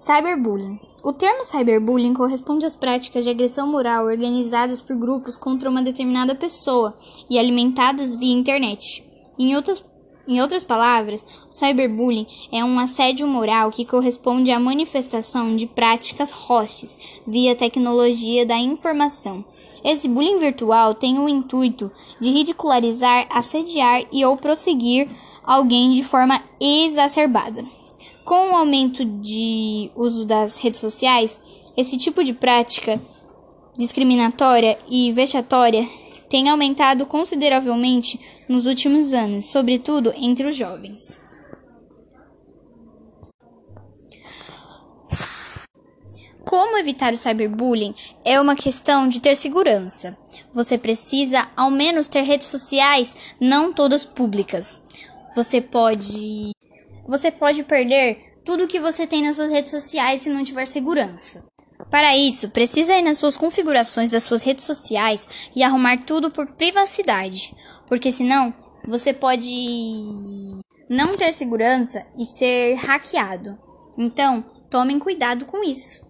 Cyberbullying. O termo cyberbullying corresponde às práticas de agressão moral organizadas por grupos contra uma determinada pessoa e alimentadas via internet. Em outras, em outras palavras, o cyberbullying é um assédio moral que corresponde à manifestação de práticas hostis via tecnologia da informação. Esse bullying virtual tem o intuito de ridicularizar, assediar e ou prosseguir alguém de forma exacerbada. Com o aumento de uso das redes sociais, esse tipo de prática discriminatória e vexatória tem aumentado consideravelmente nos últimos anos, sobretudo entre os jovens. Como evitar o cyberbullying é uma questão de ter segurança. Você precisa, ao menos, ter redes sociais, não todas públicas. Você pode você pode perder tudo o que você tem nas suas redes sociais se não tiver segurança. Para isso, precisa ir nas suas configurações das suas redes sociais e arrumar tudo por privacidade, porque senão você pode não ter segurança e ser hackeado. Então, tomem cuidado com isso.